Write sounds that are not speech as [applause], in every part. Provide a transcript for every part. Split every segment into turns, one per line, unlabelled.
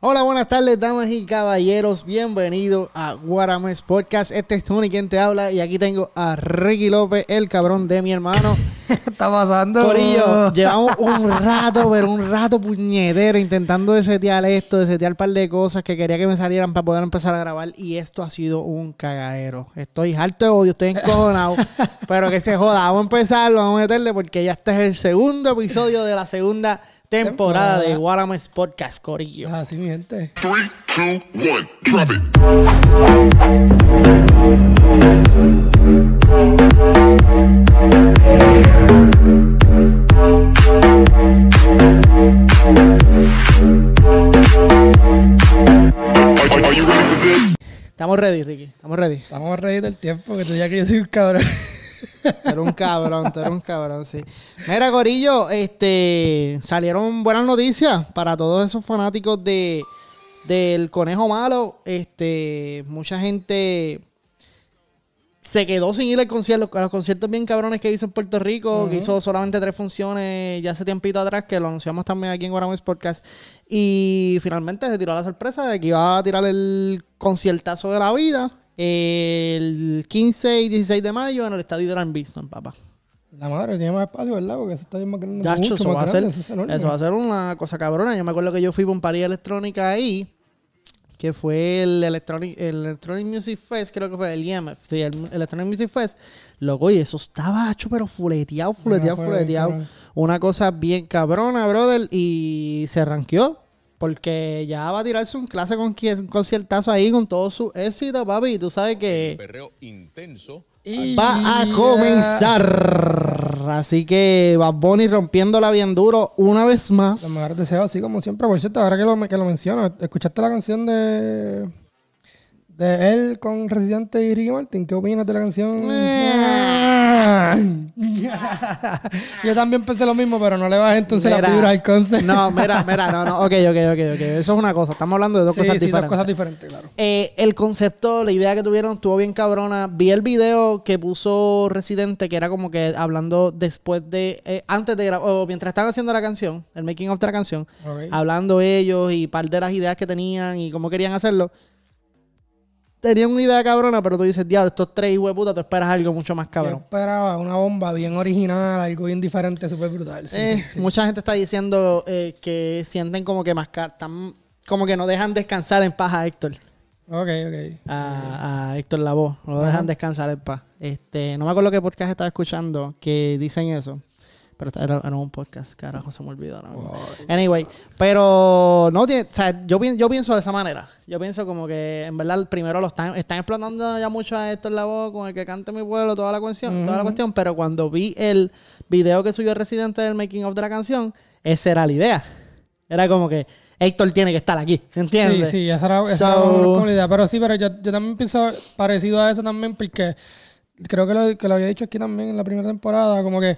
Hola, buenas tardes, damas y caballeros. Bienvenidos a Guarames Podcast. Este es Tony quien te habla. Y aquí tengo a Ricky López, el cabrón de mi hermano.
¿Qué [laughs] está pasando?
Corillo, llevamos un rato, pero un rato puñetero intentando de setear esto, de setear un par de cosas que quería que me salieran para poder empezar a grabar. Y esto ha sido un cagadero. Estoy harto de odio, estoy encojonado. [laughs] pero que se joda. Vamos a empezar, vamos a meterle porque ya este es el segundo episodio de la segunda temporada de Guarames Podcast, Corillo.
Así, mi gente.
3, 2, 1, drop it. Are, are you ready for this?
Estamos ready, Ricky. Estamos ready.
Estamos ready del tiempo que tú ya que yo soy un cabrón. [laughs]
Eres un cabrón, tú eres un cabrón, sí. Mira, Corillo, este, salieron buenas noticias para todos esos fanáticos de del Conejo Malo. Este, mucha gente se quedó sin ir al concierto, a los conciertos bien cabrones que hizo en Puerto Rico, que hizo solamente tres funciones ya hace tiempito atrás, que lo anunciamos también aquí en Guarames Podcast. Y finalmente se tiró la sorpresa de que iba a tirar el conciertazo de la vida el 15 y 16 de mayo en el estadio de Gran Bison, papá.
La madre tiene más espacio, ¿verdad? Porque eso está bien más grande.
Gacho,
mucho
eso
más
va, a ser,
grande, eso es
va a ser una cosa cabrona. Yo me acuerdo que yo fui por un party electrónica ahí, que fue el Electronic, el Electronic Music Fest, creo que fue el IMF, sí, el Electronic Music Fest. Loco, y eso estaba hecho, pero fuleteado, fuleteado, fuleteado. Una cosa bien cabrona, brother, y se ranqueó. Porque ya va a tirarse un clase con un conciertazo ahí con todo su éxito, papi. Y tú sabes que
perreo intenso.
Y-
va a comenzar. Así que Bad Bunny rompiéndola bien duro una vez más.
Los mejores deseos, así como siempre. Por cierto, ahora que lo, que lo menciono, ¿escuchaste la canción de de él con Residente y Ricky Martin? ¿Qué opinas de la canción? [laughs] Yo también pensé lo mismo, pero no le bajé entonces
Mira,
la fibra al concepto.
No, mira, mira, no, no. Ok, ok, ok, ok. Eso es una cosa. Estamos hablando de dos
sí,
cosas
sí,
diferentes.
dos cosas diferentes, claro.
Eh, el concepto, la idea que tuvieron estuvo bien cabrona. Vi el video que puso Residente, que era como que hablando después de, eh, antes de grabar, o mientras estaban haciendo la canción, el making of de la canción,
Ok.
hablando ellos y par de las ideas que tenían y cómo querían hacerlo. Tenían una idea cabrona, pero tú dices, diablo, estos tres hueputas, tú esperas algo mucho más
Yo
cabrón.
esperaba una bomba bien original, algo bien diferente, súper brutal. sí.
Eh, Mucha gente está diciendo eh, que sienten como que más como que no dejan descansar en paz a Héctor.
Ok, ok.
a, a Héctor Lavoe. No lo dejan descansar en paz. Este, no me acuerdo qué podcast estaba escuchando que dicen eso. Pero era, era un podcast, carajo, se me olvidó. ¿no? Anyway, pero no tiene, o sea, yo, pi- yo pienso de esa manera. Yo pienso como que en verdad primero lo están, están explotando ya mucho a Héctor Lavoe con el que cante mi pueblo, toda la cuestión, toda la cuestión, pero cuando vi el video que subió el residente del making of de la canción, esa era la idea. Era como que Héctor tiene que estar aquí,
Sí,
¿entiendes?
sí, esa era, esa
So-
era una comunidad. Pero sí, pero yo, yo también pienso parecido a eso también, porque creo que lo, que lo había dicho aquí también en la primera temporada, como que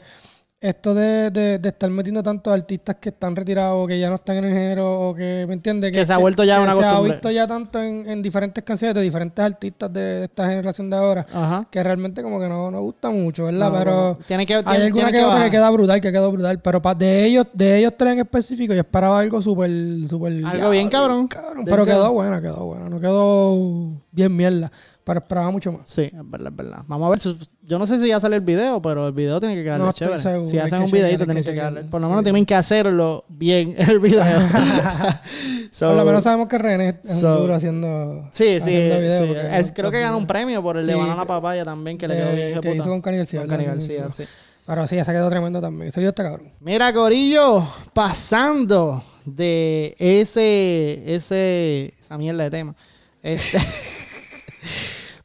esto de, de, de estar metiendo tantos artistas que están retirados, que ya no están en el género, o que, ¿me entiendes?
Que se ha vuelto ya una
Se ha
costumbre.
visto ya tanto en, en diferentes canciones de diferentes artistas de, de esta generación de ahora,
Ajá.
que realmente como que no, no gusta mucho, ¿verdad?
No,
pero.
Tiene que-
hay
tiene-
alguna
tiene
que,
que
otra que queda brutal, que quedó brutal, pero pa- de ellos, de ellos tres en específico, yo esperaba algo súper, súper...
Algo bien cabrón.
cabrón,
Bien
pero quedó buena, quedó buena. No quedó bien mierda. Pero esperaba mucho más.
Sí, es verdad, es verdad. Vamos a ver. si- Yo no sé si ya sale el video, pero el video tiene que
No estoy
chévere.
seguro,
Si hacen
que
un videito, tienen
que
que quedarle.
chequearlo.
Por lo menos tienen que hacerlo bien [laughs] el video. [laughs] [laughs] So,
Por lo menos sabemos que René es
so-
un duro haciendo.
Sí, sí.
haciendo video,
sí. Es-
no-
creo que ganó un premio por el de Banana Papaya también, que le quedó bien.
que
puta.
hizo con Cani García,
Con
Sí. Pero sí, ese quedó tremendo también. Ese video está cabrón.
Mira, Corillo, pasando de ese, ese, esa mierda de tema. Este,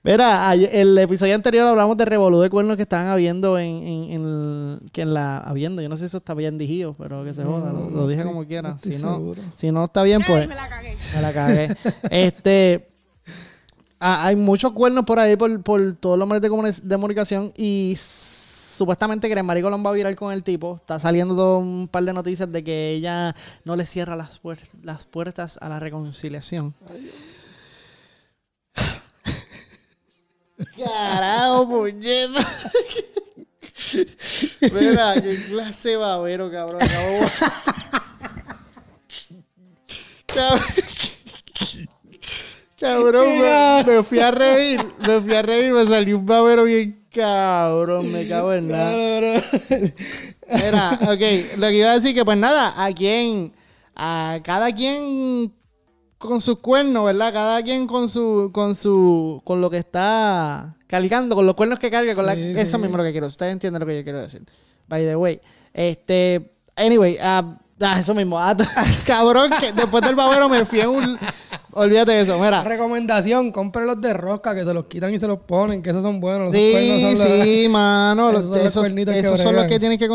Mira, el episodio anterior hablamos de revolú de cuernos que estaban habiendo en, en, en, que en la, habiendo, yo no sé si eso está bien dijido, pero que se joda, lo, lo dije como quiera. si, no, si no está bien, pues. me la cagué. Me la cagué. [laughs] este. ah, hay muchos cuernos por ahí por, por todos los medios de, comuni- de comunicación y supuestamente que Marico va a viral con el tipo. Está saliendo todo un par de noticias de que ella no le cierra las, puer- las puertas a la reconciliación. Carajo, puñeta. Mira, qué clase de babero, cabrón. Acabo- Cabrón, me, me fui a reír, me fui a reír, me salió un babero bien cabrón, me cago en nada. Era, ok, lo que iba a decir que pues nada, a quien, a cada quien con sus cuernos, ¿verdad? Cada quien con su, con su, con lo que está cargando, con los cuernos que carga, con la,
Sí,
eso
sí.
mismo lo que quiero. Ustedes entienden lo que yo quiero decir. By the way, este, anyway, ah, ah, eso mismo, ah, [laughs] cabrón, que después del babero me fui en un, olvídate de eso, mira.
Recomendación, compre los de rosca que se los quitan y se los ponen, que esos son buenos. Los
Sí,
cuernos son los-
sí, mano. [laughs]
Esos
los-
son los
esos
que
esos son los que tienes que,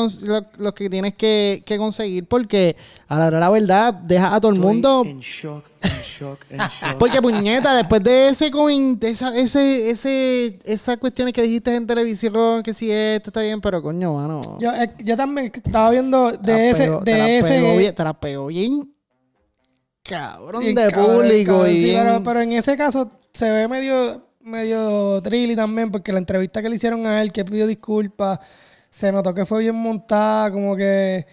los que, tienes que, que conseguir porque a la la verdad deja a todo el mundo.
en shock, en shock, en [laughs] shock.
Porque puñeta, después de ese coin, de esa, ese, ese, esas cuestiones que dijiste en televisión, que si esto está bien, pero coño, mano.
Yo, eh, yo también estaba viendo
te la
de ese,
pegó- te la
de
pegó
ese.
bien, te la pegó bien. Cabrón
bien
de
cabrón,
público
cabrón,
y
sí, pero, pero en ese caso se ve medio, medio trilly también, porque la entrevista que le hicieron a él, que pidió disculpas, se notó que fue bien montada, como que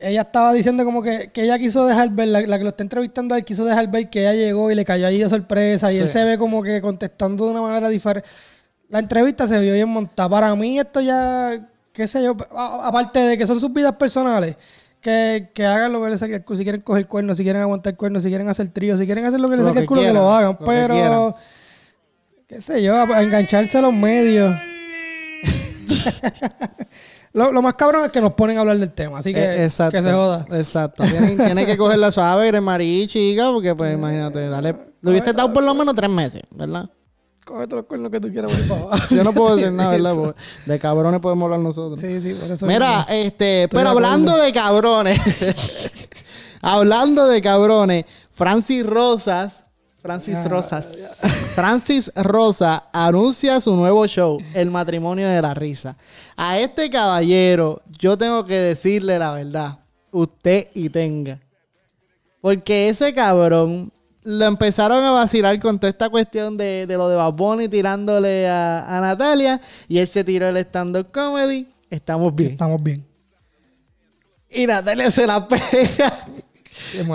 ella estaba diciendo como que, que ella quiso dejar ver, la, la que lo está entrevistando a él quiso dejar ver que ella llegó y le cayó allí de sorpresa, y él se ve como que contestando de una manera diferente. La entrevista se vio bien montada. Para mí esto ya, qué sé yo, aparte de que son sus vidas personales, que, que hagan lo que les saque el culo. Si quieren coger cuernos, si quieren aguantar cuernos, si quieren hacer trío, si quieren hacer lo que les
Lo
saque el culo, que lo hagan.
lo
pero, qué sé yo, a, engancharse a los medios. [laughs] lo, lo más cabrón es que nos ponen a hablar del tema, así que,
Eh, exacto,
que se joda.
Exacto. Tiene, tiene que cogerla suave, eres chica, porque pues imagínate, dale. Le hubiese dado por lo menos tres meses, ¿verdad?
Todos los cuernos que tú quieras por ahí para abajo. [laughs]
Yo no puedo decir nada, ¿verdad? [laughs] Porque de cabrones podemos hablar nosotros.
Sí, sí, por eso.
Mira, este,
Estoy
pero hablando de cabrones, [laughs] hablando de cabrones, Francis Rosas, Francis Rosas, Francis Rosa anuncia su nuevo show, El matrimonio de la risa. A este caballero, yo tengo que decirle la verdad, usted y tenga. Porque ese cabrón lo empezaron a vacilar con toda esta cuestión de, de lo de Bad Bunny tirándole a, a Natalia y él se tiró el stand-up comedy. Estamos bien.
Estamos bien.
Y Natalia se la pega.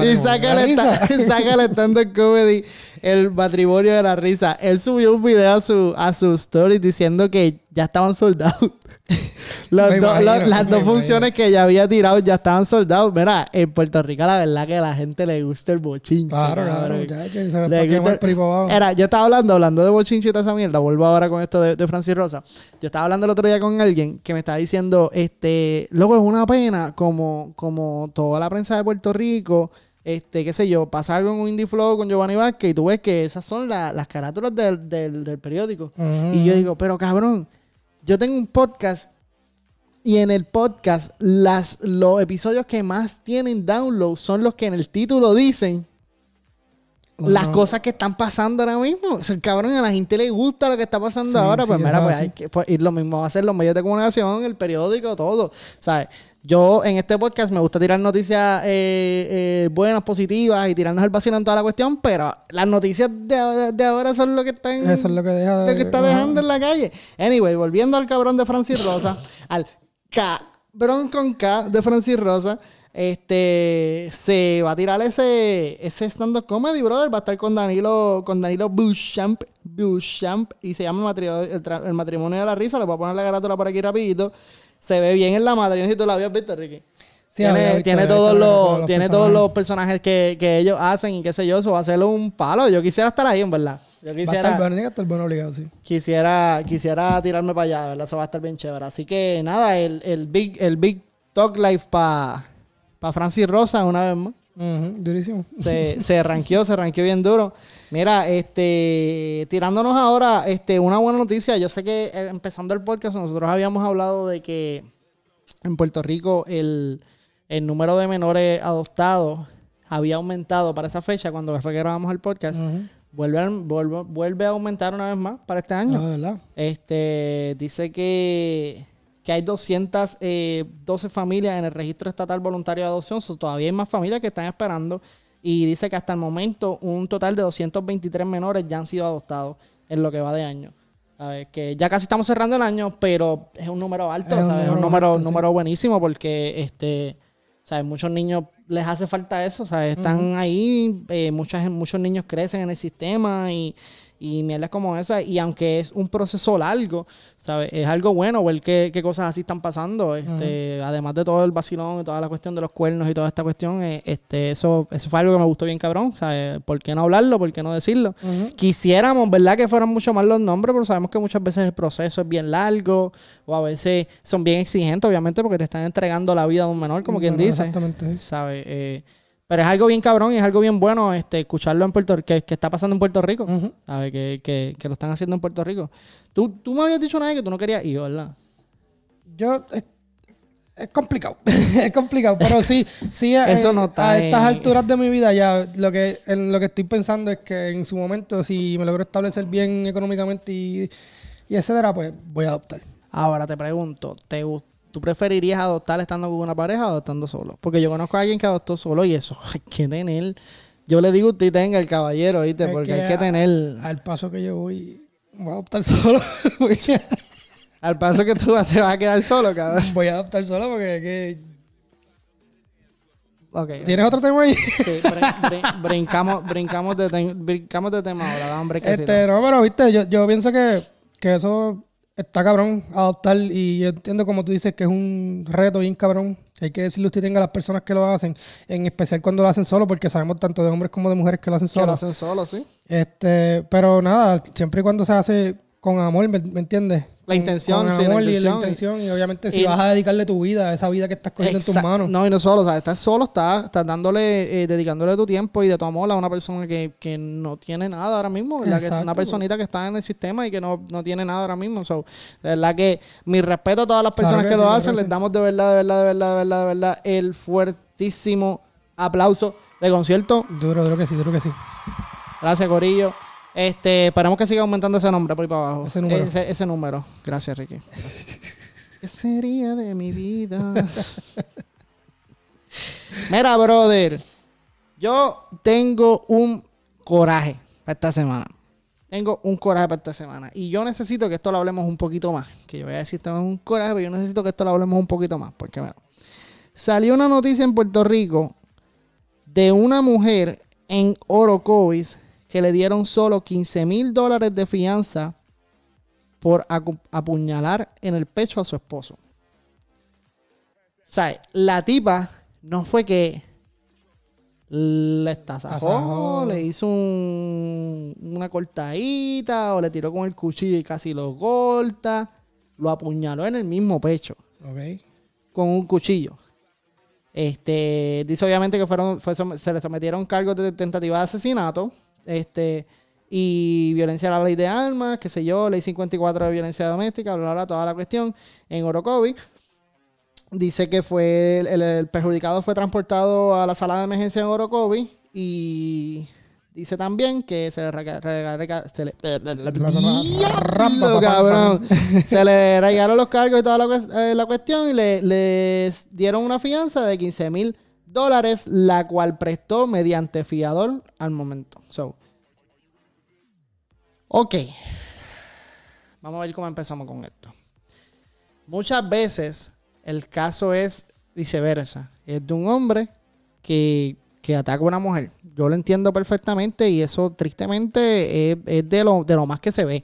Y saca el, [laughs] saca el stand-up comedy, el matrimonio de la risa. Él subió un video a su, a su story diciendo que ya estaban soldados. [laughs]
Imagino,
las dos
imagino.
funciones que ya había tirado ya estaban soldados. Mira, en Puerto Rico la verdad que a la gente le gusta el bochinche.
Claro, claro, se
Le gusta-
abajo.
Era, yo estaba hablando, hablando de bochinche y toda esa mierda. Vuelvo ahora con esto de, de Francis Rosa. Yo estaba hablando el otro día con alguien que me estaba diciendo, este, luego es una pena como, como toda la prensa de Puerto Rico, este, qué sé yo, pasa algo en un Indie Flow con Giovanni Vázquez y tú ves que esas son la- las carátulas del, del- del periódico. Y yo digo, pero cabrón, yo tengo un podcast y en el podcast las, los episodios que más tienen download son los que en el título dicen las cosas que están pasando ahora mismo. O sea, cabrón, a la gente le gusta lo que está pasando
Sí,
ahora.
sí,
Pues
es
mira, pues hay que. Pues, y lo mismo va a ser los medios de comunicación, el periódico, todo. ¿Sabes? Yo en este podcast me gusta tirar noticias eh, eh, buenas, positivas y tirarnos el vacío en toda la cuestión, pero las noticias de, de ahora son lo que están.
Eso es lo que deja de-
lo que está
ajá.
dejando en la calle. Anyway, volviendo al cabrón de Francis Rosa, al cabrón con K de Francis Rosa, este se va a tirar ese, ese stand-up comedy, brother. Va a estar con Danilo, con Danilo Beauchamp, Beauchamp, y se llama el matrimonio, el matrimonio de la risa. Le voy a poner la carátula por aquí rapidito. Se ve bien en la madre. No sé si tú la habías visto, Ricky.
Sí,
tiene
visto,
tiene todos los,
todos los
tiene todos
personajes.
los personajes que, que ellos hacen y qué sé yo. Eso va a ser un palo. Yo quisiera estar ahí, en verdad. Yo
Va a
quisiera
estar bueno, estar obligado, sí.
quisiera, quisiera tirarme para allá, ¿verdad? Eso va a estar bien chévere. Así que nada, el, el Big, el Big Talk Life para pa Francis Rosa una vez más.
Durísimo.
Se, se ranqueó, se ranqueó bien duro. Mira, este, tirándonos ahora, este, una buena noticia. Yo sé que eh, empezando el podcast, nosotros habíamos hablado de que en Puerto Rico el, el número de menores adoptados había aumentado para esa fecha cuando fue que grabamos el podcast. Vuelve, a, vuelve, vuelve a aumentar una vez más para este año.
Ah, ¿verdad?
Este dice que, que hay 212 familias en el registro estatal voluntario de adopción. So, todavía hay más familias que están esperando. Y dice que hasta el momento un total de 223 menores ya han sido adoptados en lo que va de año. ¿Sabes? Que ya casi estamos cerrando el año, pero es un número alto,
Es un
¿sabes?
Número
número,
alto, sí.
número buenísimo porque este sea, muchos niños les hace falta eso, sea, están ahí, eh, muchas, muchos niños crecen en el sistema y, y mierdas como esa. Y aunque es un proceso largo, ¿sabes? Es algo bueno ver qué, qué cosas así están pasando. Este, Además de todo el vacilón y toda la cuestión de los cuernos y toda esta cuestión, eh, este, eso, eso fue algo que me gustó bien cabrón. ¿sabes? ¿Por qué no hablarlo? ¿Por qué no decirlo? Quisiéramos, ¿verdad? Que fueran mucho más los nombres, pero sabemos que muchas veces el proceso es bien largo o a veces son bien exigentes, obviamente, porque te están entregando la vida de un menor, como quien dice.
Exactamente.
¿Sabes? Eh, pero es algo bien cabrón y es algo bien bueno este, escucharlo en Puerto Rico, que, que está pasando en Puerto Rico. ¿Sabes? Que, que, que lo están haciendo en Puerto Rico. Tú, tú me habías dicho una vez que tú no querías ir, ¿verdad?
Yo. Es, es complicado. [laughs] es complicado. Pero sí, sí. [laughs] eh,
Eso no está
A
en-
estas alturas de mi vida ya lo que, en lo que estoy pensando es que en su momento, si me logro establecer bien económicamente y, y etcétera, pues voy a adoptar.
Ahora te pregunto, ¿te, gu- ¿tú preferirías adoptar estando con una pareja o adoptando solo? Porque yo conozco a alguien que adoptó solo y eso [laughs] hay que tener. Yo le digo usted tenga el caballero, ¿viste?
Es
Porque
que
hay que
a-
tener.
Al paso que yo voy, voy a adoptar [laughs] solo.
Al paso que tú vas- te vas a quedar solo, cabrón.
voy a adoptar solo porque que-
Ok.
¿Tienes otro tema ahí?
Sí, brin- brin- brincamos, brincamos, de brincamos de tema ahora, brequecito.
Este, no, pero viste, yo, yo pienso que, que eso está cabrón adoptar y yo entiendo como tú dices que es un reto bien cabrón. Hay que decirle usted tenga a las personas que lo hacen, en especial cuando lo hacen solo, porque sabemos tanto de hombres como de mujeres que lo hacen
Que lo
solo.
hacen solo, sí.
Este, pero nada, siempre y cuando se hace con amor, ¿me, me entiendes?
La
Con-
intención,
con
sí, la
amor y la
intención.
Y obviamente si
Y-
vas a dedicarle tu vida a esa vida que estás cogiendo en tus manos.
No, y no solo, o sea, estás solo, estás, estás dándole, eh, dedicándole tu tiempo y de tu amor a una persona que, que no tiene nada ahora mismo, ¿verdad? Que una personita que está en el sistema y que no, no tiene nada ahora mismo. So, de verdad que mi respeto a todas las personas
Claro
que,
que
lo
sí,
hacen, les
sí.
damos de verdad, de verdad, de verdad, de verdad, de verdad, el fuertísimo aplauso de concierto.
Duro, duro que sí, duro que sí.
Gracias, Corillo. Este, esperamos que siga aumentando ese nombre por ahí para abajo.
Ese número.
Ese, ese número. Gracias, Ricky. ¿Qué sería de mi vida? Mira, brother. Yo tengo un coraje para esta semana. Tengo un coraje para esta semana. Y yo necesito que esto lo hablemos un poquito más. Que yo voy a decir tengo un coraje, pero yo necesito que esto lo hablemos un poquito más. Porque, mira, salió una noticia en Puerto Rico de una mujer en Orocovis que le dieron solo 15 mil dólares de fianza por apuñalar en el pecho a su esposo. Sea, la tipa no fue que le estasajó,
Tasajó.
le hizo un- una cortadita o le tiró con el cuchillo y casi lo corta. Lo apuñaló en el mismo pecho
Ok.
con un cuchillo. Este, dice obviamente que fueron, fue se le sometieron cargos de tentativa de asesinato, este, y violencia a la ley de armas, qué sé yo, ley 54 de violencia doméstica, bla, bla, bla, toda la cuestión en Orocovi. Dice que fue el, el- el perjudicado fue transportado a la sala de emergencia en Orocovi y dice también que se le se se le los cargos y toda la, eh, la cuestión y le, les dieron una fianza de 15 mil dólares, la cual prestó mediante fiador al momento. So, ok. Vamos a ver cómo empezamos con esto. Muchas veces el caso es viceversa. Es de un hombre que, que ataca a una mujer. Yo lo entiendo perfectamente y eso tristemente es, es de, lo, de lo más que se ve.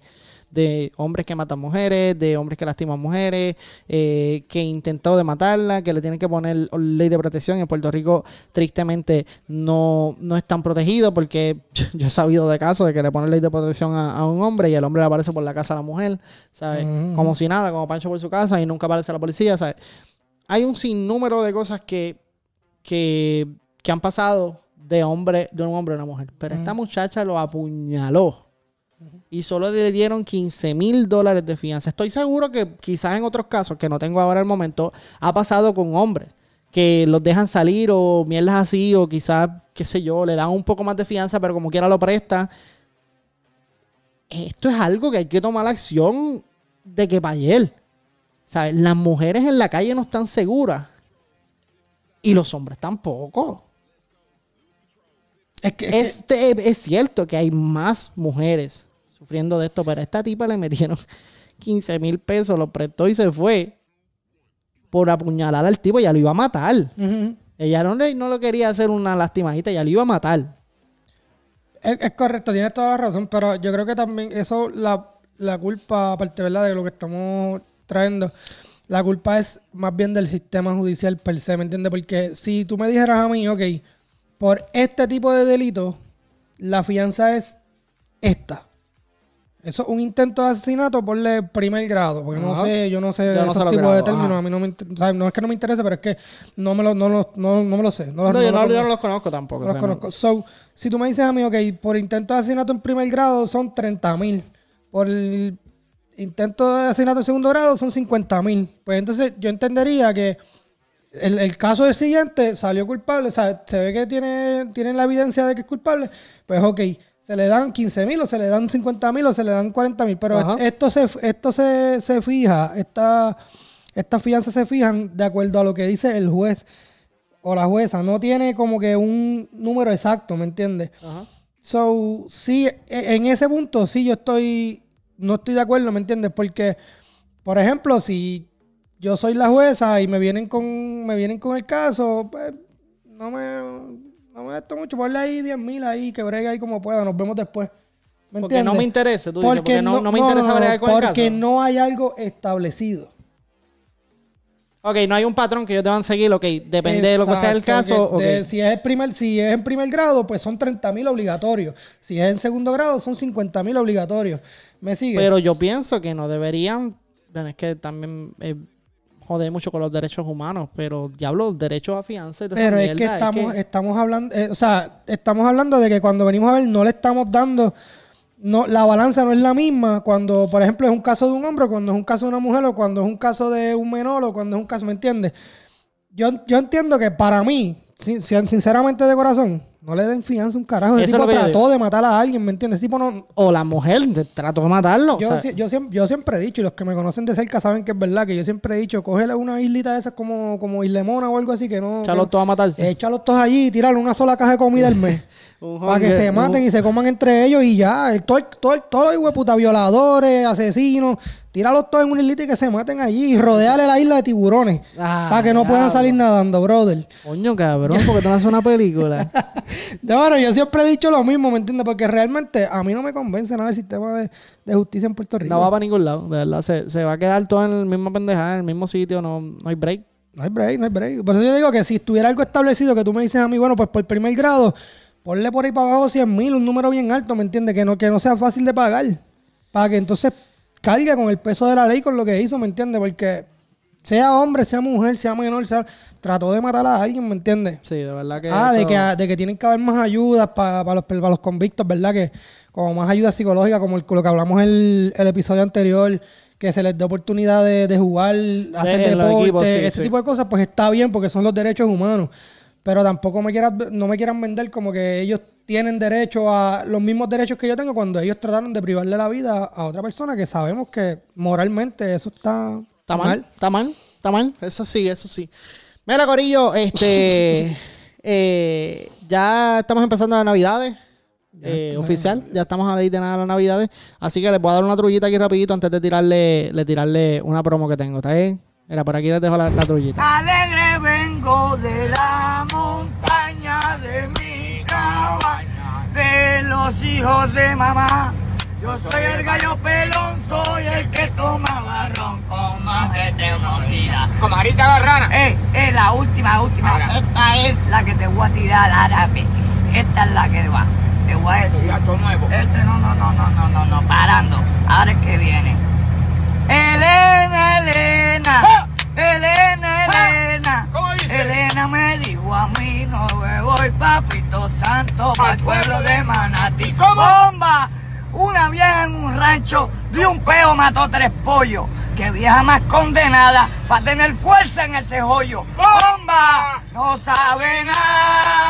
De hombres que matan mujeres, de hombres que lastiman mujeres, eh, que intentó de matarla, que le tienen que poner ley de protección. En Puerto Rico, tristemente, no, no están protegidos porque [laughs] yo he sabido de casos de que le ponen ley de protección a, a un hombre y el hombre le aparece por la casa a la mujer, ¿sabes?
Ujú.
Como si nada, como Pancho por su casa y nunca aparece la policía, ¿sabes? Hay un sinnúmero de cosas que, que, que han pasado de hombre, de un hombre a una mujer. Pero esta muchacha lo apuñaló. Y solo le dieron 15 mil dólares de fianza. Estoy seguro que quizás en otros casos, que no tengo ahora el momento, ha pasado con hombres. Que los dejan salir o mierdas así, o quizás, qué sé yo, le dan un poco más de fianza, pero como quiera lo presta. Esto es algo que hay que tomar la acción de que para ayer. ¿Sabes? Las mujeres en la calle no están seguras. Y los hombres tampoco.
Es que, es que-
Este, es cierto que hay más mujeres sufriendo de esto, pero a esta tipa le metieron [laughs] 15 mil pesos, lo prestó y se fue por apuñalar al tipo, ya lo iba a matar. Ella no, le- no lo quería hacer una lastimadita, ella lo iba a matar.
Es, es correcto, tienes toda la razón, pero yo creo que también eso, la, la culpa, aparte ¿verdad? de lo que estamos trayendo, la culpa es más bien del sistema judicial per se, ¿me entiendes? Porque si tú me dijeras a mí, ok, por este tipo de delito, la fianza es esta. Eso es un intento de asesinato por primer grado, porque no sé, yo no sé
no
esos tipos de términos,
ajá.
a mí no me, o sea, no es que no me interese, pero es que no me lo, no, lo- no, no me lo sé. No,
yo,
no
no,
lo-
yo no los conozco tampoco.
los conozco. So, si tú me dices a mí, ok, por intento de asesinato en primer grado son 30 mil. Por el intento de asesinato en segundo grado son 50 mil. Pues entonces yo entendería que el, el caso del siguiente salió culpable, o sea, se ve que tiene, tienen la evidencia de que es culpable, pues ok, se le dan 15 mil o se le dan 50 mil o se le dan 40 mil, pero
Ajá.
esto se, esto se, se fija, esta, estas fianzas se fijan de acuerdo a lo que dice el juez o la jueza, no tiene como que un número exacto, ¿me entiendes?
Ajá.
So, sí, e- en ese punto sí yo estoy, no estoy de acuerdo, ¿me entiendes? Porque, por ejemplo, si yo soy la jueza y me vienen con, me vienen con el caso, pues no me, no me esto mucho, ponle ahí 10 mil ahí, que bregue ahí como pueda, nos vemos después. ¿Me
Porque no me interesa, tú dices, porque no, no me interesa bregar con el
porque
caso.
no hay algo establecido.
Ok, no hay un patrón que ellos deban seguir, ok, depende de lo que sea el caso.
que de-
ok.
si, es el primer, si es en primer grado, pues son 30 mil obligatorios. Si es en segundo grado, son 50 mil obligatorios. ¿Me sigue?
Pero yo pienso que no deberían, bueno, es que también eh, jode mucho con los derechos humanos, pero diablo, derechos a fianza y
Pero es que estamos,
que-
estamos hablando, eh, o sea, estamos hablando de que cuando venimos a ver no le estamos dando, no, la balanza no es la misma cuando, por ejemplo, es un caso de un hombre, cuando es un caso de una mujer, o cuando es un caso de un menor, o cuando es un caso, ¿me entiendes? Yo, yo entiendo que para mí, sin- sin- sinceramente de corazón, no le den fianza a un carajo. Ese
Eso es
tipo
lo que yo
trató de matar a alguien, ¿me entiendes? Ese tipo no,
O la mujer trató de matarlo. o
yo,
sea,
si- yo, siempre, yo siempre he dicho, y los que me conocen de cerca saben que es verdad, que yo siempre he dicho, cógele una islita de esas como, como Islemona o algo así, que no...
echarlos
que-
todos a matarse.
Échalos todos allí y tírale una sola caja de comida al mes. [laughs]
Un
para que
hunger,
se
un-
maten y se coman entre ellos y ya. El- todo, el- todo, el- todos los hueputa violadores, asesinos, tíralos todos en una islita y que se maten allí y rodeale la isla de tiburones.
Ah,
para que no puedan
diablo.
salir nadando, brother.
Coño, cabrón, porque tú no haces una película. [laughs]
De bueno, yo siempre he dicho lo mismo, ¿me entiendes? Porque realmente a mí no me convence nada el sistema de, de justicia en Puerto Rico.
no va para ningún lado, de verdad. Se, se va a quedar todo en el mismo pendejada, en el mismo sitio, no, no hay break.
No hay break, no hay break. Por eso yo digo que si estuviera algo establecido que tú me dices a mí, bueno, pues por primer grado, ponle por ahí para abajo 100 mil, un número bien alto, ¿me entiendes? Que no, que no sea fácil de pagar. Para que entonces cargue con el peso de la ley con lo que hizo, ¿me entiendes? Porque sea hombre, sea mujer, sea menor, sea, trató de matar a alguien, ¿me entiendes?
Sí, de verdad que.
Ah, de
eso-
que, de que tienen que haber más ayudas para los, para los convictos, ¿verdad? Que como más ayuda psicológica, como el- lo que hablamos el, el episodio anterior, que se les dé oportunidad de, de jugar, hacer deporte,
equipos, sí,
ese
sí.
tipo de cosas, pues está bien porque son los derechos humanos. Pero tampoco me quieras, no me quieran vender como que ellos tienen derecho a los mismos derechos que yo tengo cuando ellos trataron de privarle la vida a otra persona que sabemos que moralmente eso está,
Está mal, está mal, está mal. Eso sí, eso sí. Mira, Corillo, este. [laughs] eh, ya estamos empezando las Navidades. eh, oficial, ya estamos a ley de nada las Navidades. Así que les voy a dar una trullita aquí rapidito antes de tirarle, de tirarle una promo que tengo. ¿Está bien? Mira, por aquí les dejo la, la trullita.
Alegre vengo de la montaña de mi cabaña, de los hijos de mamá. Yo soy el gallo pelón, soy el que toma más de teología.
Con Marita Barrana.
Eh, eh, la última, última.
Ahora.
Esta es la que te voy a tirar árabe. Esta es la que va. Te voy a decir.
Nuevo.
Este no, no, no, no, no, no, no, parando. Ahora es que viene. Elena, Elena.
¡Ah!
Elena, Elena.
¿Cómo dice?
Elena me dijo a mí, no me voy, papito santo, para el pueblo de Manatí.
¿Cómo?
¡Bomba! Una vieja en un rancho de un peo mató tres pollos. Que vieja más condenada para tener fuerza en ese joyo. ¡Bomba! No sabe nada.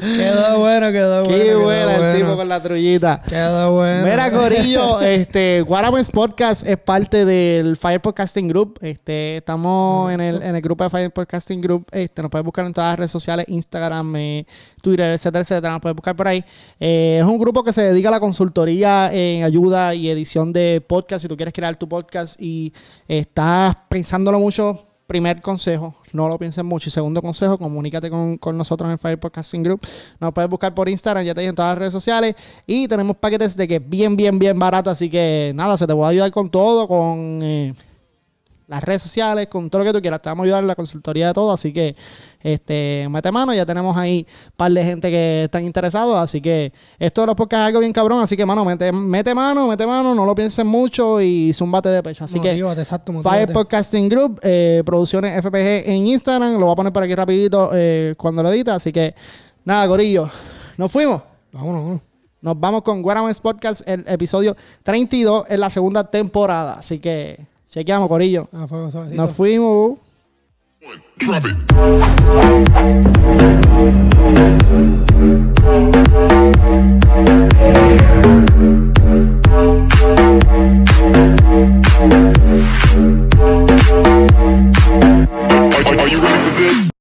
Quedó bueno, quedó bueno.
Qué buena el
bueno.
tipo con la trullita.
Quedó bueno.
Mira, Corillo, [laughs] este, Guarames Podcast es parte del Fire Podcasting Group. Este, estamos en el, en el grupo de Fire Podcasting Group. Este, nos puedes buscar en todas las redes sociales, Instagram, eh, Twitter, etcétera, etcétera. Nos puedes buscar por ahí. Eh, es un grupo que se dedica a la consultoría en ayuda y edición de podcast. Si tú quieres crear tu podcast y estás pensándolo mucho, Primer consejo, no lo piensen mucho. Y segundo consejo, comunícate con, con nosotros en Fire Podcasting Group. Nos puedes buscar por Instagram, ya te dije en todas las redes sociales. Y tenemos paquetes de que es bien, bien, bien barato. Así que nada, se te puede ayudar con todo, con eh, las redes sociales, con todo lo que tú quieras. Te vamos a ayudar en la consultoría de todo. Así que este, mete mano. Ya tenemos ahí un par de gente que están interesados. Así que esto de los podcasts es algo bien cabrón. Así que, mano, mete, mete mano, mete mano. No lo pienses mucho y zumbate de pecho. Así que.
Exacto,
Fire. Podcasting Group, eh, producciones FPG en Instagram. Lo voy a poner por aquí rapidito eh, cuando lo edita. Así que, nada, Corillo. Nos fuimos.
Vámonos, vámonos.
Nos vamos con Guarames Podcast, el episodio 32 en la segunda temporada. Así que, Chequeamos, Corillo.
Ah, fue
Nos fuimos.
Are you ready for this?